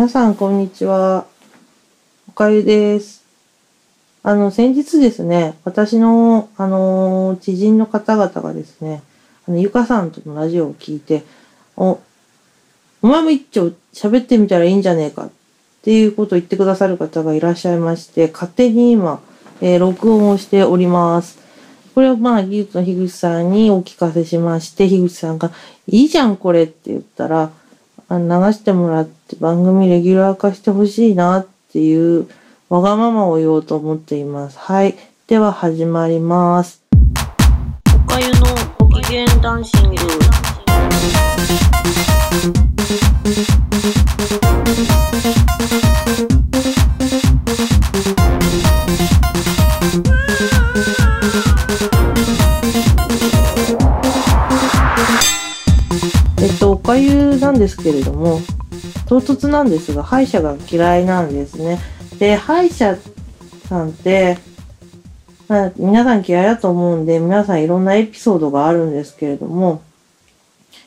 皆さん、こんにちは。おかゆです。あの、先日ですね、私の、あの、知人の方々がですね、あの、ゆかさんとのラジオを聞いて、お、お前も一丁喋ってみたらいいんじゃねえかっていうことを言ってくださる方がいらっしゃいまして、勝手に今、えー録音をしております。これをまあ、技術の樋口さんにお聞かせしまして、樋口さんが、いいじゃん、これって言ったら、流してもらって番組レギュラー化してほしいなっていうわがままを言おうと思っています。はい。では始まります。おかゆのご機嫌ダンシング。かゆなんですけれども、唐突なんですが、歯医者が嫌いなんですね。で、歯医者さんって、まあ、皆さん嫌いだと思うんで、皆さんいろんなエピソードがあるんですけれども、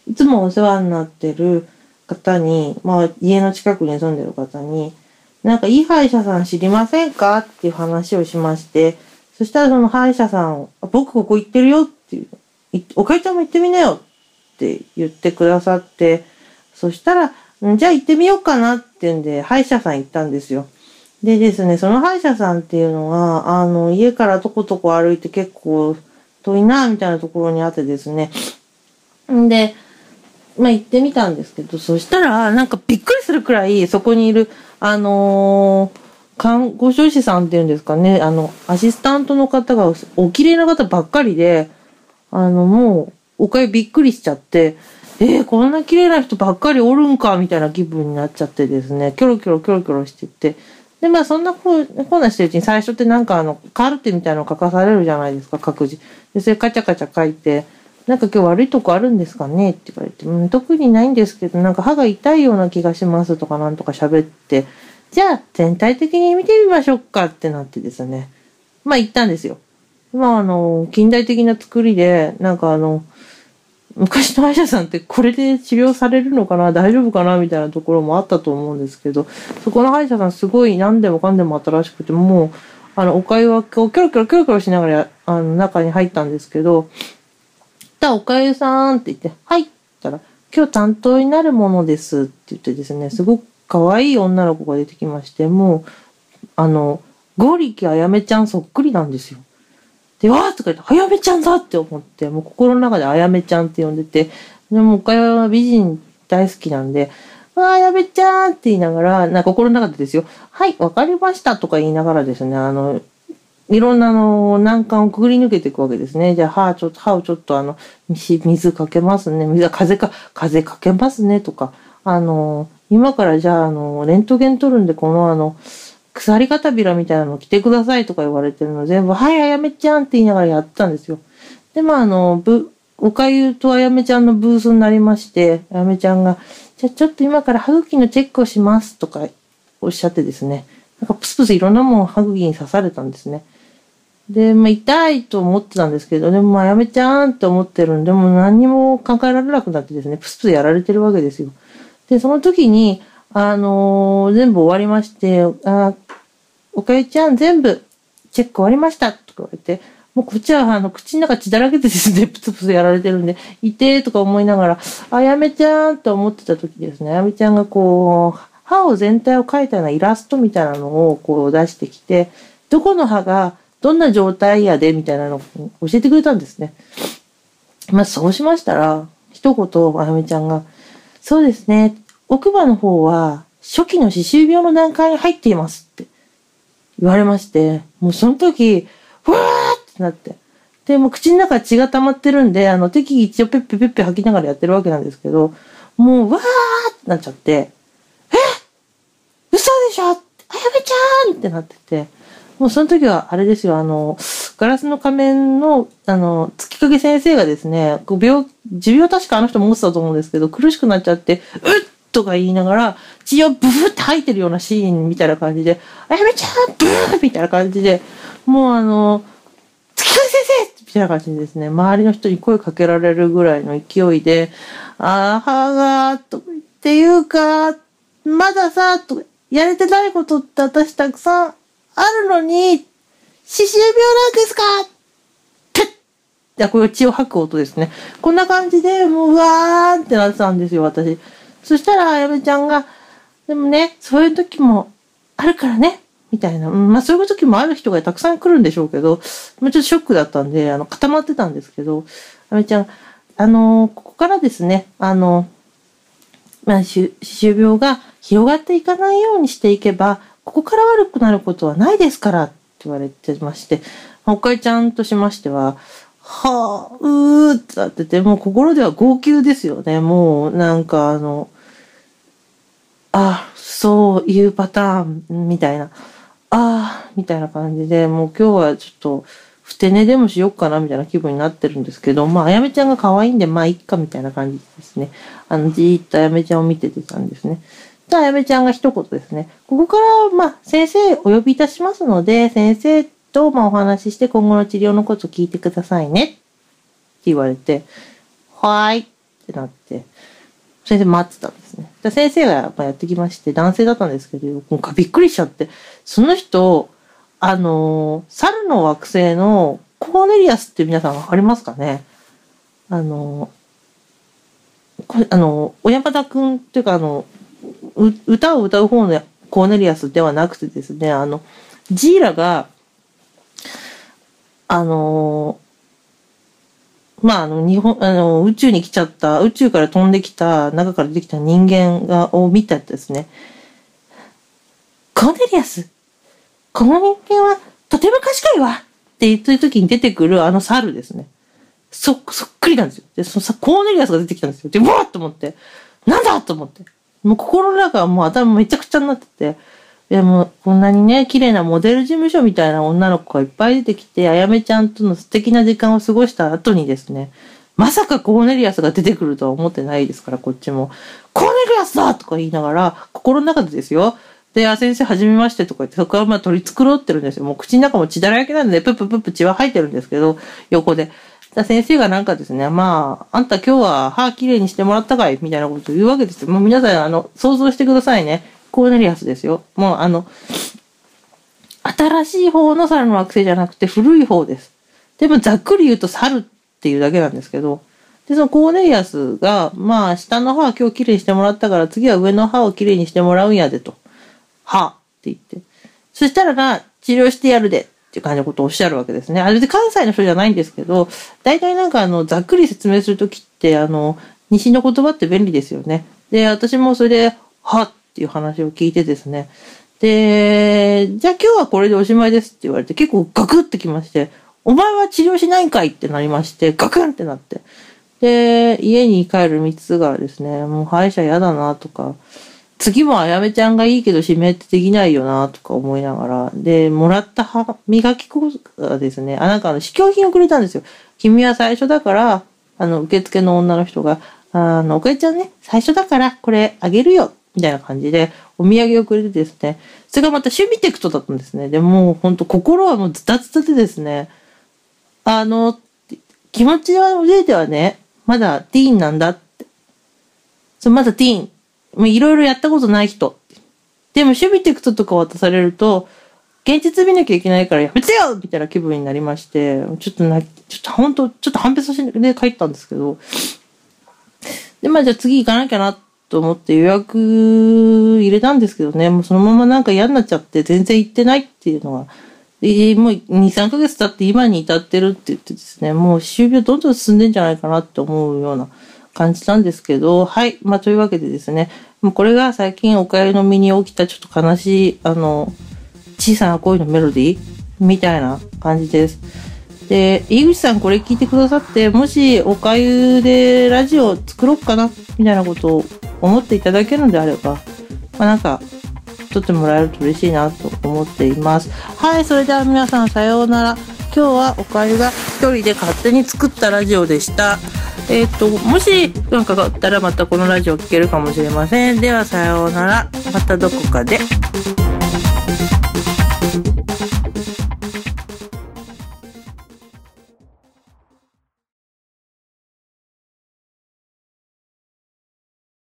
いつもお世話になってる方に、まあ、家の近くに住んでる方に、なんかいい歯医者さん知りませんかっていう話をしまして、そしたらその歯医者さん、僕ここ行ってるよっていう、おかゆちゃんも行ってみなよっって言ってくださって、そしたら、じゃあ行ってみようかなって言うんで、歯医者さん行ったんですよ。でですね、その歯医者さんっていうのが、あの、家からとことこ歩いて結構遠いな、みたいなところにあってですね。んで、まあ行ってみたんですけど、そしたら、なんかびっくりするくらい、そこにいる、あのー看護師さんっていうんですかね、あの、アシスタントの方がお綺麗な方ばっかりで、あの、もう、おかゆびっくりしちゃって、えー、こんな綺麗な人ばっかりおるんか、みたいな気分になっちゃってですね、キョロキョロキョロキョロしてて、で、まあ、そんなこう、こんなしてるうちに最初ってなんかあの、カルテみたいなの書かされるじゃないですか、各自。で、それカチャカチャ書いて、なんか今日悪いとこあるんですかねって言われて、うん、特にないんですけど、なんか歯が痛いような気がしますとかなんとか喋って、じゃあ全体的に見てみましょうかってなってですね。まあ行ったんですよ。まああの、近代的な作りで、なんかあの、昔の歯医者さんってこれで治療されるのかな大丈夫かなみたいなところもあったと思うんですけど、そこの歯医者さんすごい何でもかんでも新しくて、もう、あの、おかゆはこう、キョロキョロキョロキョロしながら、あの、中に入ったんですけど、じゃあおかゆさんって言って、はいって言ったら、今日担当になるものですって言ってですね、すごく可愛い女の子が出てきまして、もう、あの、ゴリキあやめちゃんそっくりなんですよ。で、わーとか言って、あやめちゃんだって思って、もう心の中であやめちゃんって呼んでて、でも、岡山は美人大好きなんで、わ、あやめちゃんって言いながら、な心の中でですよ、はい、わかりましたとか言いながらですね、あの、いろんなあの難関をくぐり抜けていくわけですね。じゃあ歯ちょっと歯をちょっとあの水水かけますね。水風か風かけますねとかあの今からじゃああのレントゲン取るんでこのあの鎖片びらみたいなの着てくださいとか言われてるの全部はいあやめちゃんって言いながらやってたんですよ。でまああのぶおかゆとあやめちゃんのブースになりましてあやめちゃんがじゃちょっと今から歯茎のチェックをしますとかおっしゃってですね。なんかプスプスいろんなもん歯茎に刺されたんですね。で、まあ、痛いと思ってたんですけど、でも、あ、やめちゃーんって思ってるんで、もう何にも考えられなくなってですね、プスプスやられてるわけですよ。で、その時に、あのー全部終わりまして、あ、おかゆちゃん全部チェック終わりましたとか言われて、もうこっちはあの口の中血だらけでですね、プツプツやられてるんで、いてーとか思いながら、あやめちゃーんと思ってた時ですね、あやめちゃんがこう、歯を全体を描いたようなイラストみたいなのをこう出してきて、どこの歯がどんな状態やでみたいなのを教えてくれたんですね。まあそうしましたら、一言、あやめちゃんが、そうですね、奥歯の方は初期の歯周病の段階に入っていますって。言われまして、もうその時、ふわーってなって。で、もう口の中血が溜まってるんで、あの、適宜一応ペッペペッペ吐きながらやってるわけなんですけど、もう、わーってなっちゃって、え嘘でしょ？あやめちゃーんってなってて、もうその時はあれですよ、あの、ガラスの仮面の、あの、月影先生がですね、こう病、持病確かあの人持ってたと思うんですけど、苦しくなっちゃって、うっ？とか言いながら、血をブフって吐いてるようなシーンみたいな感じで、あやめちゃんブーみたいな感じで、もうあの、月影先生みたいな感じでですね、周りの人に声かけられるぐらいの勢いで、あーはがーと、っていうか、まださ、とやれてないことって私たくさんあるのに、歯周病なんですか？っていや、これ血を吐く音ですね。こんな感じで、もう、うわーってなってたんですよ、私。そしたら、あやめちゃんが、でもね、そういう時もあるからね、みたいな。うんまあ、そういう時もある人がたくさん来るんでしょうけど、もうちょっとショックだったんで、あの、固まってたんですけど、あやめちゃん、あのここからですね、あのまあ、歯周病が広がっていかないようにしていけば、ここから悪くなることはないですからって言われてまして、おかえちゃんとしましては、はあ、うーってなってて、もう心では号泣ですよね。もうなんかあの、あ、そういうパターンみたいな、ああ、みたいな感じで、もう今日はちょっと、ふて寝でもしよっかなみたいな気分になってるんですけど、まあ、あやめちゃんが可愛いんで、まあ、いっかみたいな感じですね。あの、じーっとあやめちゃんを見ててたんですね。じゃあ、あやめちゃんが一言ですね。ここから、まあ、先生お呼びいたしますので、先生と、まあ、お話しして今後の治療のこと聞いてくださいね。って言われて、はーいってなって、先生待ってたんですね。で先生がやっぱやってきまして、男性だったんですけど、なんかびっくりしちゃって、その人、あの、猿の惑星のコーネリアスって皆さんわかりますかね？あの、こあの、小山田くんっていうかあの、歌を歌う方のコーネリアスではなくてですね、あの、ジーラが、あの、まあ、あの、日本、あの、宇宙に来ちゃった、宇宙から飛んできた、中から出てきた人間が、を見たですね。コーネリアスこの人間はとても賢いわって言ってる時に出てくるあの猿ですね。そ、そっくりなんですよ。で、そのさ、コーネリアスが出てきたんですよ。で、わーっと思って、なんだと思って。もう心の中はもう頭めちゃくちゃになってて、でもこんなにね、綺麗なモデル事務所みたいな女の子がいっぱい出てきて、あやめちゃんとの素敵な時間を過ごした後にですね、まさかコーネリアスが出てくるとは思ってないですから、こっちも。コーネリアスだとか言いながら、心の中でですよ。で、あ、先生、はじめましてとか言って、そこからまあ取り繕ってるんですよ。もう口の中も血だらけなんで、プッププップ血は入ってるんですけど、横で。先生がなんかですね、まあ、あんた今日は歯きれいにしてもらったかい？みたいなことを言うわけですよ。もう皆さん、あの、想像してくださいね。コーネリアスですよ。もうあの、新しい方の猿の惑星じゃなくて古い方です。でもざっくり言うと猿っていうだけなんですけど、で、そのコーネリアスが、まあ、下の歯は今日きれいにしてもらったから、次は上の歯をきれいにしてもらうんやでと。はって言って。そしたらな、治療してやるでっていう感じのことをおっしゃるわけですね。あれで関西の人じゃないんですけど、大体なんかあの、ざっくり説明するときって、あの、西の言葉って便利ですよね。で、私もそれで、はっっていう話を聞いてですね。で、じゃあ今日はこれでおしまいですって言われて、結構ガクってきまして、お前は治療しないんかいってなりまして、ガクンってなって。で、家に帰る道すがですね、もう歯医者嫌だなとか、次もあやめちゃんがいいけど指名ってできないよなとか思いながら、で、もらった歯磨き粉がですね、あ、なんかあの、試供品をくれたんですよ。君は最初だから、あの、受付の女の人が、あの、おかえちゃんね、最初だからこれあげるよみたいな感じで、お土産をくれてですね、それがまたシュビテクトだったんですね。でもう本当心はもうズタズタでですね、あの、気持ちは上ではね、まだティーンなんだって。そう、まだティーン。もういろいろやったことない人。でも、守備テクトとか渡されると、現実見なきゃいけないからやめてよみたいな気分になりまして、ちょっとな、ちょっと本当ちょっと判別させて帰ったんですけど、で、まあじゃあ次行かなきゃなっと思って予約入れたんですけどね、もうそのままなんか嫌になっちゃって全然行ってないっていうのが、でもう2、3ヶ月経って今に至ってるって言ってですね、もう歯周病どんどん進んでんじゃないかなって思うような感じなんですけど、はい。まあというわけでですね、もうこれが最近お帰りの身に起きたちょっと悲しい、あの、小さな恋のメロディーみたいな感じです。で、井口さんこれ聞いてくださって、もしおかゆでラジオ作ろうかな、みたいなことを思っていただけるのであれば、まあなんか、撮ってもらえると嬉しいなと思っています。はい、それでは皆さんさようなら。今日はおかゆが一人で勝手に作ったラジオでした。えっ、と、もしなんかがあったらまたこのラジオ聞けるかもしれません。ではさようなら。またどこかで。